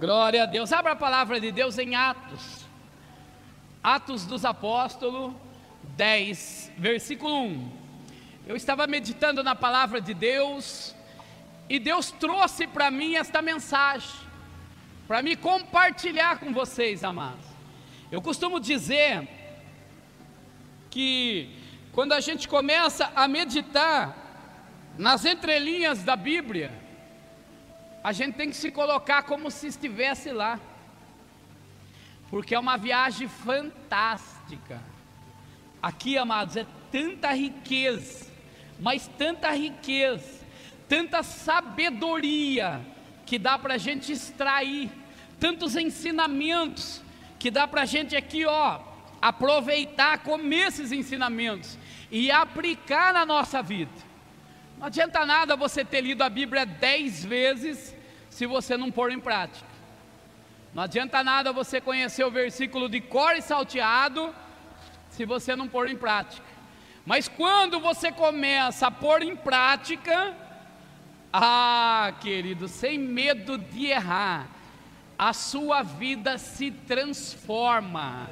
Glória a Deus. Abra a palavra de Deus em Atos. Atos dos Apóstolos 10, versículo 1. Eu estava meditando na palavra de Deus e Deus trouxe para mim esta mensagem, para me compartilhar com vocês, amados. Eu costumo dizer que quando a gente começa a meditar nas entrelinhas da Bíblia, a gente tem que se colocar como se estivesse lá, porque é uma viagem fantástica. Aqui, amados, é tanta riqueza, mas tanta riqueza, tanta sabedoria que dá para a gente extrair, tantos ensinamentos que dá para a gente aqui, ó, aproveitar, comer esses ensinamentos e aplicar na nossa vida. Não adianta nada você ter lido a Bíblia dez vezes se você não pôr em prática. Não adianta nada você conhecer o versículo de cor e salteado se você não pôr em prática. Mas quando você começa a pôr em prática, ah, querido, sem medo de errar, a sua vida se transforma.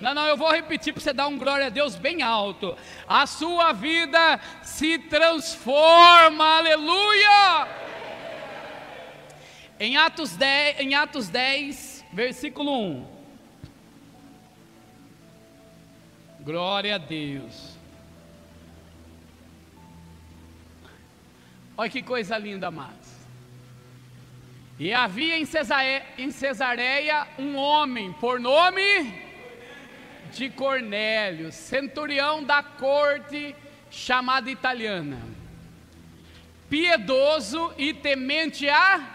Não, não, eu vou repetir para você dar um glória a Deus bem alto. A sua vida se transforma, aleluia. Em Atos 10, em Atos 10 versículo 1. Glória a Deus. Olha que coisa linda, amados. E havia em Cesareia, em Cesareia um homem por nome de Cornélio, centurião da corte chamada italiana, piedoso e temente a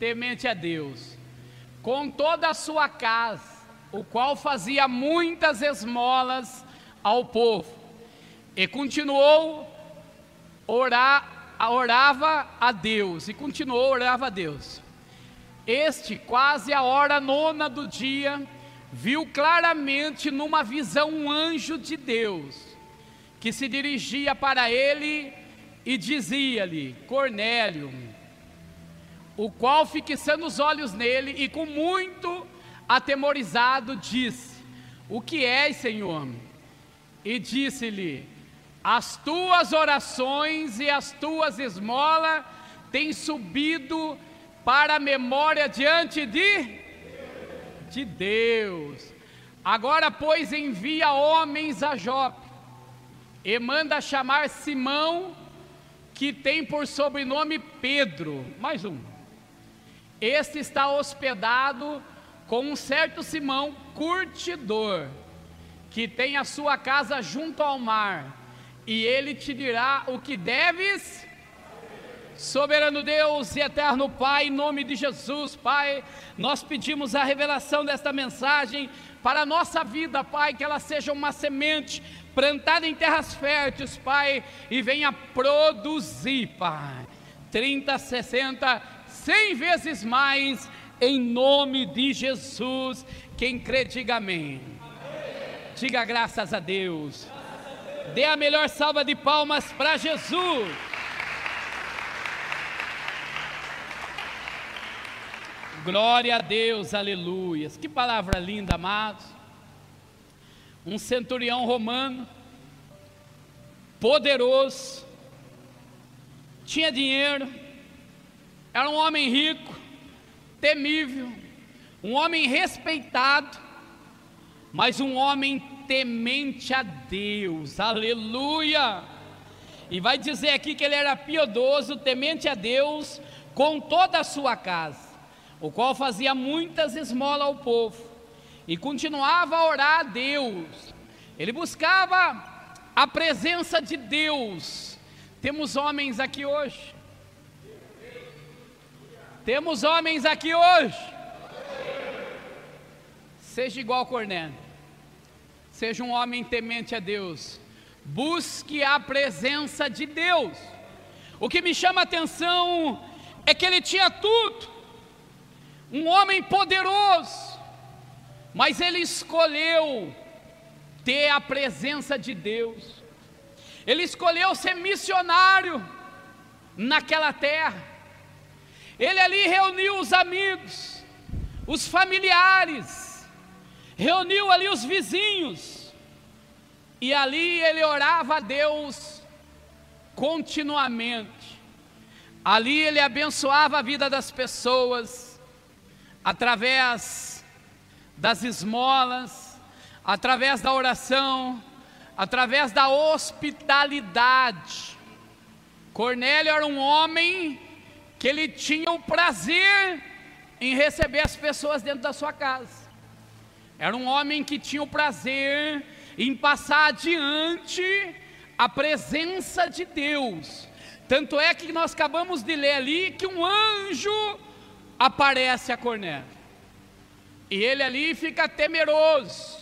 temente a Deus, com toda a sua casa, o qual fazia muitas esmolas ao povo, e continuou orar, orava a Deus, e continuou orava a Deus. Este, quase a hora nona do dia, viu claramente numa visão um anjo de Deus que se dirigia para ele e dizia-lhe: Cornélio, o qual, fixando os olhos nele e com muito atemorizado, disse: O que és, Senhor? E disse-lhe: As tuas orações e as tuas esmolas têm subido para a memória diante de de Deus. Agora, pois, envia homens a Jope e manda chamar Simão, que tem por sobrenome Pedro. Mais um. Este está hospedado com um certo Simão curtidor, que tem a sua casa junto ao mar, e ele te dirá o que deves. Soberano Deus e eterno Pai, em nome de Jesus, Pai, nós pedimos a revelação desta mensagem para a nossa vida, Pai, que ela seja uma semente plantada em terras férteis, Pai, e venha produzir, Pai, 30, 60, 100 vezes mais, em nome de Jesus. Quem crê, diga amém. Diga graças a Deus. Dê a melhor salva de palmas para Jesus. Glória a Deus, aleluias. Que palavra linda, amados. Um centurião romano, poderoso, tinha dinheiro, era um homem rico, temível, um homem respeitado, mas um homem temente a Deus, aleluia. E vai dizer aqui que ele era piedoso, temente a Deus, com toda a sua casa o qual fazia muitas esmolas ao povo e continuava a orar a Deus. Ele buscava a presença de Deus. Temos homens aqui hoje. Temos homens aqui hoje. Seja igual Cornélio. Seja um homem temente a Deus. Busque a presença de Deus. O que me chama a atenção é que ele tinha tudo um homem poderoso, mas ele escolheu ter a presença de Deus, ele escolheu ser missionário naquela terra, Ele ali reuniu os amigos, os familiares, reuniu ali os vizinhos, e ali ele orava a Deus continuamente. Ali ele abençoava a vida das pessoas, através das esmolas, através da oração, através da hospitalidade. Cornélio era um homem que ele tinha o prazer em receber as pessoas dentro da sua casa. Era um homem que tinha o prazer em passar adiante a presença de Deus. Tanto é que nós acabamos de ler ali que um anjo aparece a Cornélio. E ele ali fica temeroso.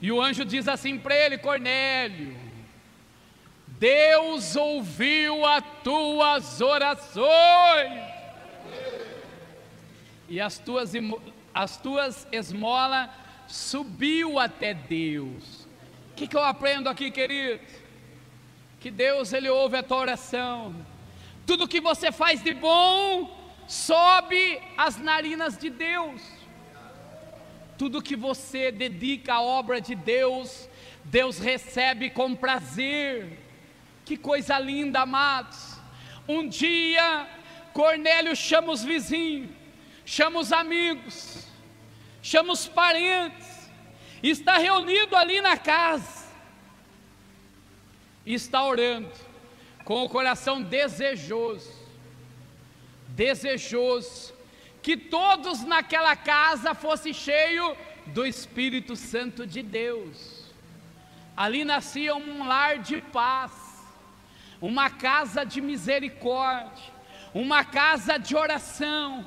E o anjo diz assim para ele: Cornélio, Deus ouviu as tuas orações, e as tuas, as tuas esmolas subiu até Deus. O que, que eu aprendo aqui, querido? Que Deus, Ele ouve a tua oração, tudo que você faz de bom, sobe as narinas de Deus tudo que você dedica à obra de Deus, Deus recebe com prazer. Que coisa linda, amados. Um dia, Cornélio chama os vizinhos, chama os amigos, chama os parentes, está reunido ali na casa, e está orando, com o coração desejoso, desejoso que todos naquela casa fossem cheios do Espírito Santo de Deus. Ali nascia um lar de paz, uma casa de misericórdia, uma casa de oração,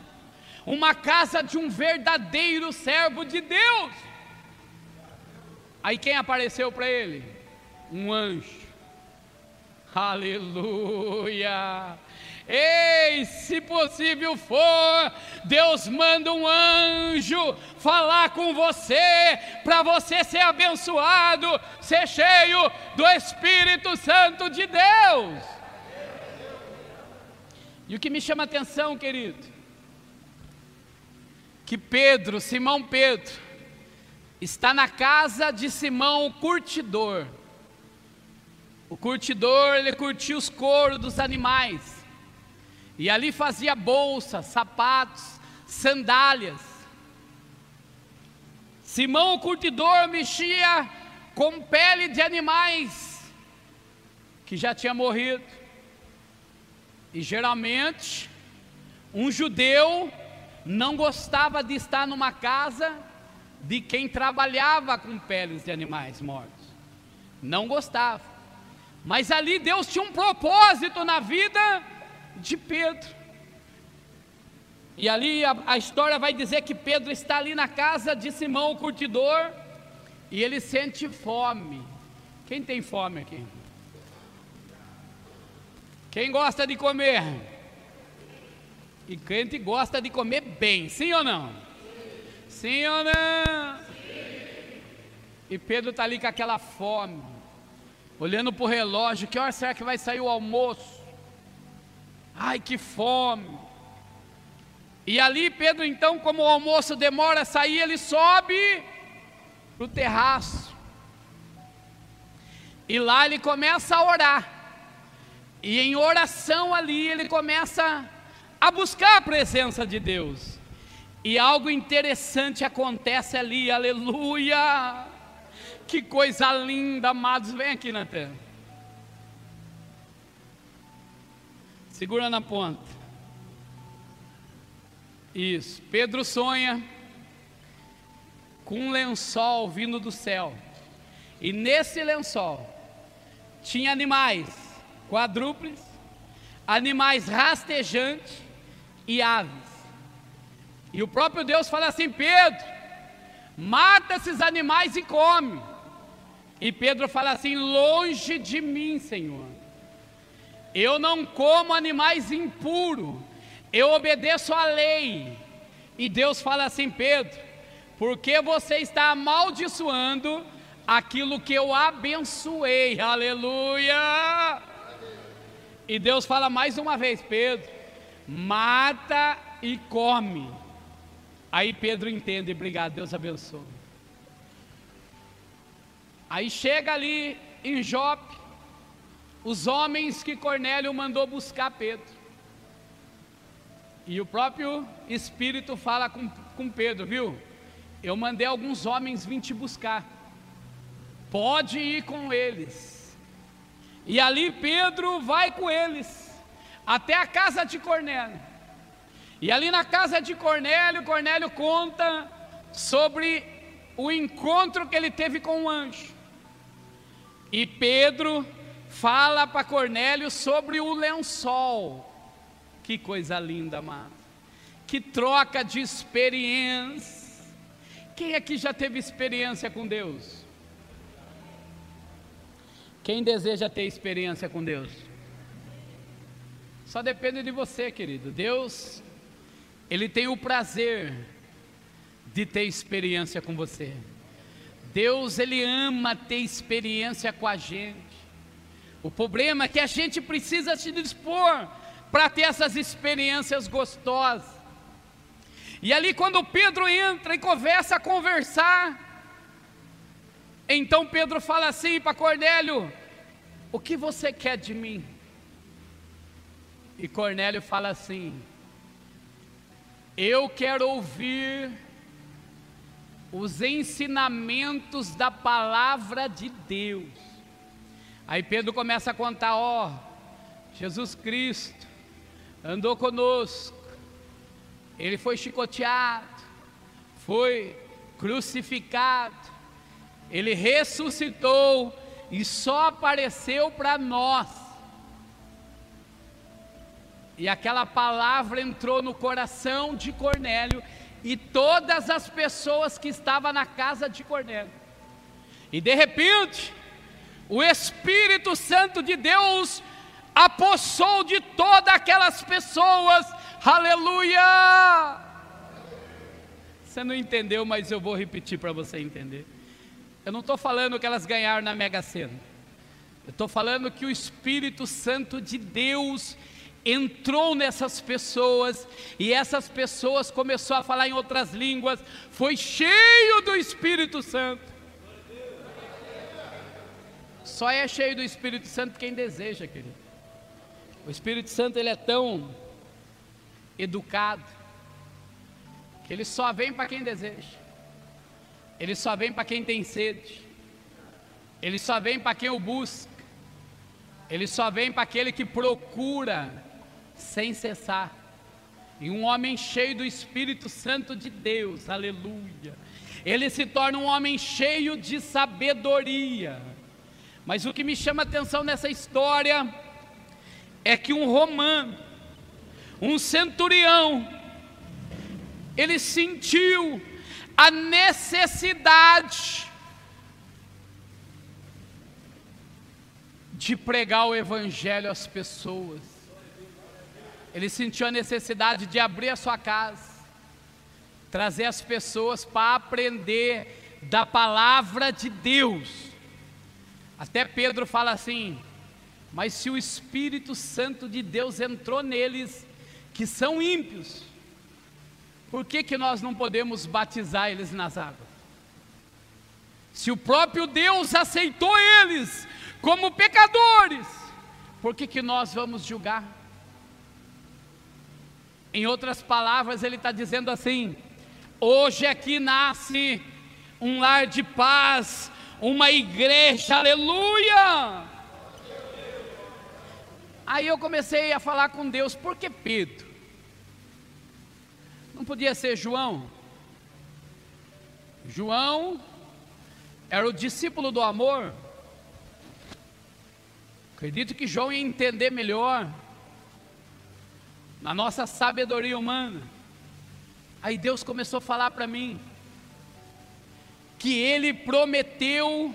uma casa de um verdadeiro servo de Deus. Aí quem apareceu para ele? Um anjo. Aleluia! Ei, se possível for, Deus manda um anjo falar com você, para você ser abençoado, ser cheio do Espírito Santo de Deus. E o que me chama a atenção, querido, que Pedro, Simão Pedro, está na casa de Simão o curtidor. O curtidor, ele curtia os couros dos animais. E ali fazia bolsas, sapatos, sandálias. Simão o curtidor mexia com pele de animais que já tinha morrido. E geralmente, um judeu não gostava de estar numa casa de quem trabalhava com peles de animais mortos. Não gostava. Mas ali Deus tinha um propósito na vida de Pedro. E ali a, a, história vai dizer que Pedro está ali na casa de Simão o curtidor e ele sente fome. Quem tem fome aqui? Quem gosta de comer? E crente gosta de comer bem, sim ou não? Sim, sim ou não? Sim. E Pedro está ali com aquela fome, olhando para o relógio: que hora será que vai sair o almoço? Ai, que fome! E ali Pedro, então, como o almoço demora a sair, ele sobe para o terraço. E lá ele começa a orar. E em oração ali ele começa a buscar a presença de Deus. E algo interessante acontece ali, aleluia! Que coisa linda, amados, vem aqui na Segura na ponta. Isso. Pedro sonha com um lençol vindo do céu. E nesse lençol tinha animais quadrúpedes, animais rastejantes e aves. E o próprio Deus fala assim: Pedro, mata esses animais e come. E Pedro fala assim: longe de mim, Senhor eu não como animais impuros, eu obedeço à lei. E Deus fala assim, Pedro, porque você está amaldiçoando aquilo que eu abençoei, aleluia. E Deus fala mais uma vez, Pedro, mata e come. Aí Pedro entende, obrigado, Deus abençoe. Aí chega ali em Jope, os homens que Cornélio mandou buscar Pedro. E o próprio Espírito fala com, com Pedro, viu? Eu mandei alguns homens vir te buscar. Pode ir com eles. E ali Pedro vai com eles até a casa de Cornélio. E ali na casa de Cornélio, Cornélio conta sobre o encontro que ele teve com o anjo. E Pedro fala para Cornélio sobre o lençol. Que coisa linda, amado. Que troca de experiência. Quem aqui já teve experiência com Deus? Quem deseja ter experiência com Deus? Só depende de você, querido. Deus, Ele tem o prazer de ter experiência com você. Deus, Ele ama ter experiência com a gente. O problema é que a gente precisa se dispor para ter essas experiências gostosas. E ali, quando Pedro entra e começa a conversar, então Pedro fala assim para Cornélio: O que você quer de mim? E Cornélio fala assim: Eu quero ouvir os ensinamentos da palavra de Deus. Aí Pedro começa a contar: Ó, Jesus Cristo andou conosco, ele foi chicoteado, foi crucificado, ele ressuscitou e só apareceu para nós e aquela palavra entrou no coração de Cornélio e todas as pessoas que estavam na casa de Cornélio. E de repente, o Espírito Santo de Deus apossou de todas aquelas pessoas. Aleluia! Você não entendeu, mas eu vou repetir para você entender. Eu não estou falando que elas ganharam na Mega Sena. Eu estou falando que o Espírito Santo de Deus entrou nessas pessoas e essas pessoas começou a falar em outras línguas, foi cheio do Espírito Santo. Só é cheio do Espírito Santo quem deseja, querido. O Espírito Santo ele é tão educado que ele só vem para quem deseja. Ele só vem para quem tem sede. Ele só vem para quem o busca. Ele só vem para aquele que procura sem cessar. E um homem cheio do Espírito Santo de Deus, aleluia. Ele se torna um homem cheio de sabedoria. Mas o que me chama atenção nessa história é que um romano, um centurião, ele sentiu a necessidade de pregar o Evangelho às pessoas. Ele sentiu a necessidade de abrir a sua casa, trazer as pessoas para aprender da palavra de Deus. Até Pedro fala assim: mas se o Espírito Santo de Deus entrou neles, que são ímpios, por que, que nós não podemos batizar eles nas águas? Se o próprio Deus aceitou eles como pecadores, por que, que nós vamos julgar? Em outras palavras, ele está dizendo assim: hoje aqui nasce um lar de paz, uma igreja, aleluia! Aí eu comecei a falar com Deus, por que Pedro? Não podia ser João? João era o discípulo do amor. Acredito que João ia entender melhor na nossa sabedoria humana. Aí Deus começou a falar para mim que ele prometeu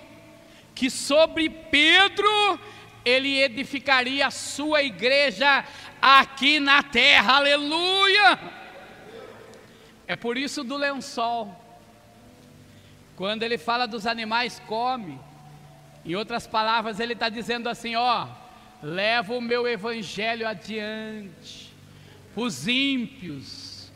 que sobre Pedro ele edificaria a sua igreja aqui na terra. Aleluia! É por isso do lençol. Quando ele fala dos animais, come. Em outras palavras, ele está dizendo assim: ó, leva o meu evangelho adiante os ímpios.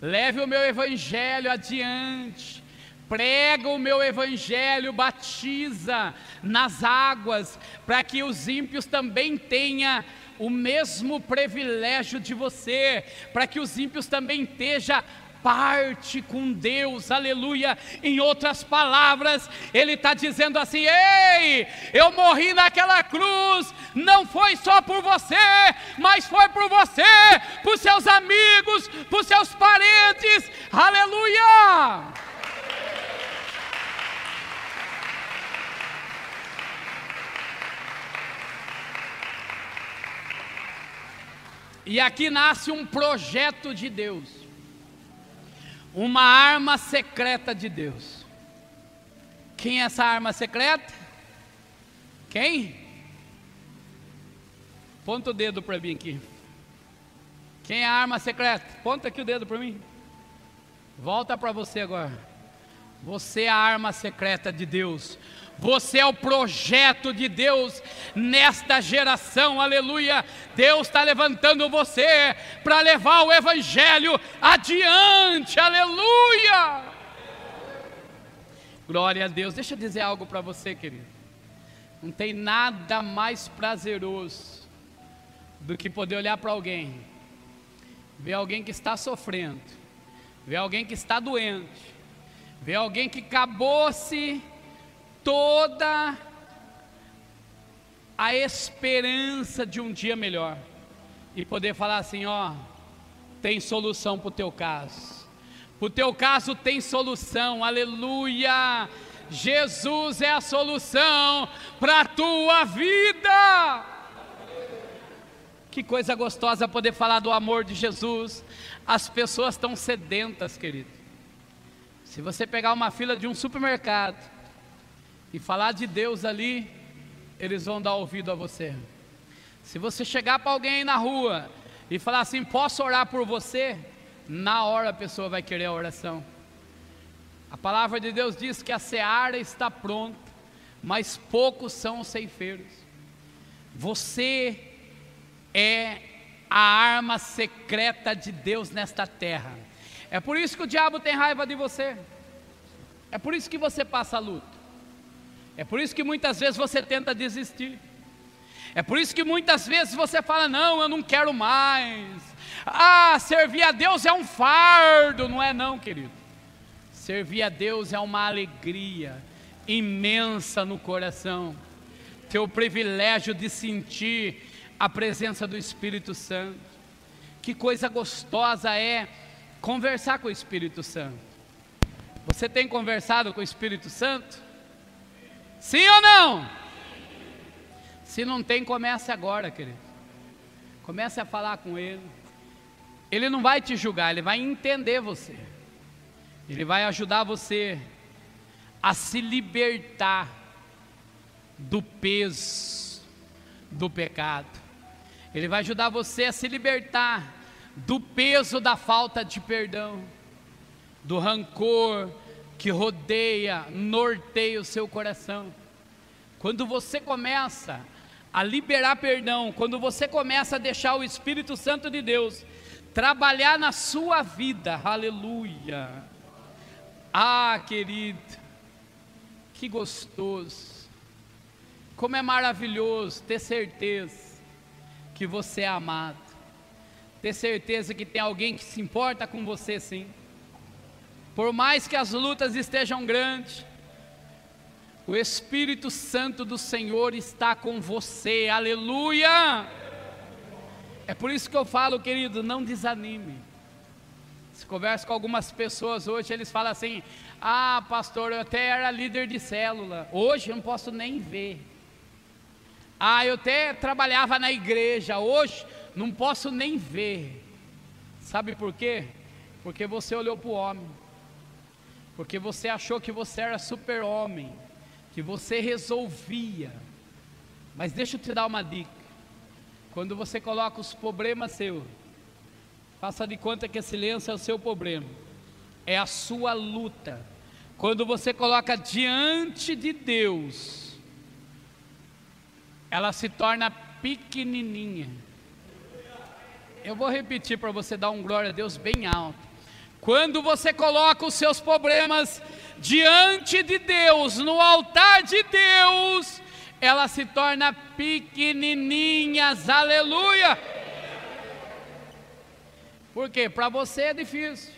Leve o meu evangelho adiante. Prega o meu evangelho, batiza nas águas, para que os ímpios também tenham o mesmo privilégio de você, para que os ímpios também estejam parte com Deus, aleluia. Em outras palavras, ele está dizendo assim: Ei, eu morri naquela cruz, não foi só por você, mas foi por você, por seus amigos, por seus parentes, aleluia. E aqui nasce um projeto de Deus uma arma secreta de Deus. Quem é essa arma secreta? Quem? Ponta o dedo para mim aqui. Quem é a arma secreta? Ponta aqui o dedo para mim. Volta para você agora. Você é a arma secreta de Deus. Você é o projeto de Deus nesta geração, aleluia. Deus está levantando você para levar o Evangelho adiante, aleluia. Glória a Deus. Deixa eu dizer algo para você, querido. Não tem nada mais prazeroso do que poder olhar para alguém, ver alguém que está sofrendo, ver alguém que está doente, ver alguém que acabou-se toda a esperança de um dia melhor e poder falar assim: ó, tem solução para o teu caso, para o teu caso tem solução, aleluia. Jesus é a solução para a tua vida. Que coisa gostosa poder falar do amor de Jesus. As pessoas estão sedentas, querido. Se você pegar uma fila de um supermercado, e falar de Deus ali, eles vão dar ouvido a você. Se você chegar para alguém na rua e falar assim: Posso orar por você? Na hora a pessoa vai querer a oração. A palavra de Deus diz que a seara está pronta, mas poucos são os ceifeiros. Você é a arma secreta de Deus nesta terra. É por isso que o diabo tem raiva de você. É por isso que você passa a luta. É por isso que muitas vezes você tenta desistir. É por isso que muitas vezes você fala: Não, eu não quero mais. Ah, servir a Deus é um fardo. Não é, não, querido. Servir a Deus é uma alegria imensa no coração. Ter o privilégio de sentir a presença do Espírito Santo. Que coisa gostosa é conversar com o Espírito Santo. Você tem conversado com o Espírito Santo? Sim ou não? Se não tem, comece agora, querido. Comece a falar com ele. Ele não vai te julgar, ele vai entender você. Ele vai ajudar você a se libertar do peso do pecado. Ele vai ajudar você a se libertar do peso da falta de perdão, do rancor, que rodeia, norteia o seu coração. Quando você começa a liberar perdão, quando você começa a deixar o Espírito Santo de Deus trabalhar na sua vida, aleluia. Ah, querido, que gostoso, como é maravilhoso ter certeza que você é amado, ter certeza que tem alguém que se importa com você sim por mais que as lutas estejam grandes, o Espírito Santo do Senhor está com você, aleluia! É por isso que eu falo, querido, não desanime. Se converso com algumas pessoas hoje, eles falam assim: Ah, pastor, eu até era líder de célula, hoje eu não posso nem ver. Ah, eu até trabalhava na igreja, hoje não posso nem ver. Sabe por quê? Porque você olhou para o homem porque você achou que você era super-homem, que você resolvia. Mas deixa eu te dar uma dica: quando você coloca os problemas seus, faça de conta que a silêncio é o seu problema, é a sua luta. Quando você coloca diante de Deus, ela se torna pequenininha. Eu vou repetir para você dar um glória a Deus bem alto. Quando você coloca os seus problemas diante de Deus, no altar de Deus, ela se torna pequenininhas, aleluia. Por quê? Para você é difícil,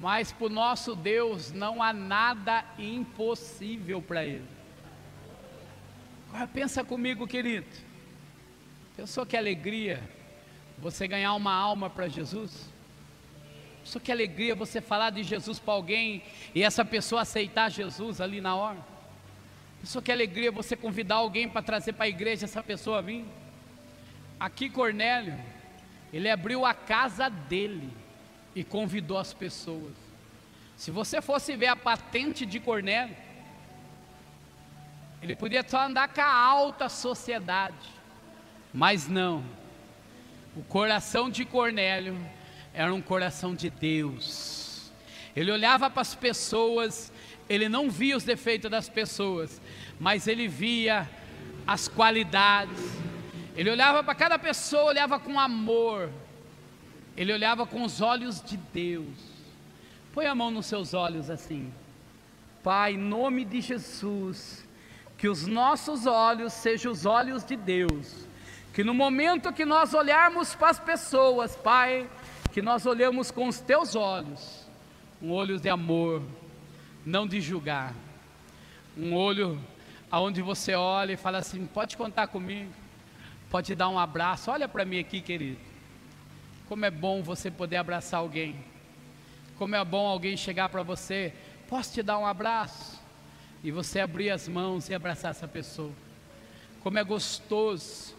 mas para o nosso Deus não há nada impossível para Ele. Agora pensa comigo, querido. Pensou que alegria você ganhar uma alma para Jesus? Pensou que alegria você falar de Jesus para alguém e essa pessoa aceitar Jesus ali na hora? Pensou que alegria você convidar alguém para trazer para a igreja essa pessoa vir? Aqui Cornélio, ele abriu a casa dele e convidou as pessoas. Se você fosse ver a patente de Cornélio, ele podia só andar com a alta sociedade, mas não. O coração de Cornélio era um coração de Deus. Ele olhava para as pessoas, ele não via os defeitos das pessoas, mas ele via as qualidades. Ele olhava para cada pessoa, olhava com amor. Ele olhava com os olhos de Deus. Põe a mão nos seus olhos assim. Pai, em nome de Jesus, que os nossos olhos sejam os olhos de Deus. Que no momento que nós olharmos para as pessoas, Pai, que nós olhamos com os teus olhos, um olho de amor, não de julgar, um olho aonde você olha e fala assim: pode contar comigo, pode dar um abraço. Olha para mim aqui, querido. Como é bom você poder abraçar alguém. Como é bom alguém chegar para você, posso te dar um abraço? e você abrir as mãos e abraçar essa pessoa. Como é gostoso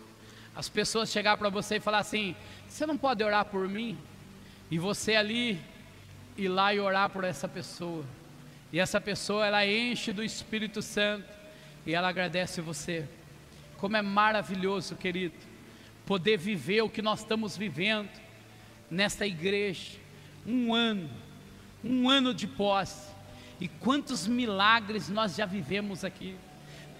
as pessoas chegar para você e falar assim: "Você não pode orar por mim?" E você ali ir lá e orar por essa pessoa. E essa pessoa ela enche do Espírito Santo e ela agradece você. Como é maravilhoso, querido, poder viver o que nós estamos vivendo nesta igreja. Um ano, um ano de posse e quantos milagres nós já vivemos aqui.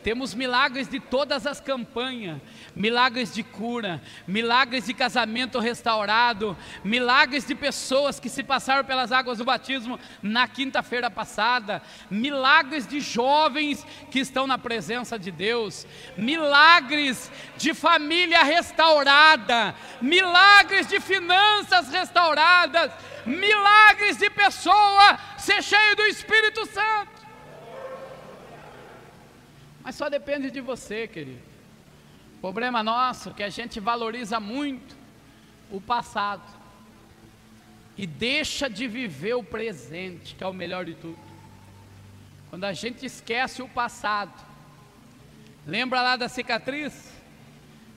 Temos milagres de todas as campanhas, milagres de cura, milagres de casamento restaurado, milagres de pessoas que se passaram pelas águas do batismo na quinta-feira passada, milagres de jovens que estão na presença de Deus, milagres de família restaurada, milagres de finanças restauradas, milagres de pessoa ser cheio do Espírito Santo. Mas só depende de você, querido. Problema nosso é que a gente valoriza muito o passado e deixa de viver o presente, que é o melhor de tudo. Quando a gente esquece o passado, lembra lá da cicatriz?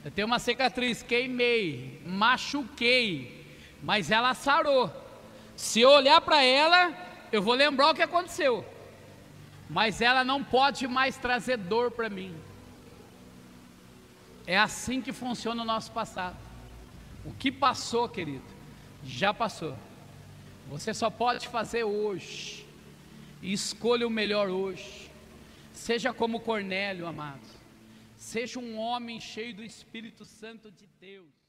Eu tenho uma cicatriz, queimei, machuquei, mas ela sarou. Se eu olhar para ela, eu vou lembrar o que aconteceu, mas ela não pode mais trazer dor para mim. É assim que funciona o nosso passado. O que passou, querido, já passou. Você só pode fazer hoje. E escolha o melhor hoje. Seja como Cornélio, amados. Seja um homem cheio do Espírito Santo de Deus.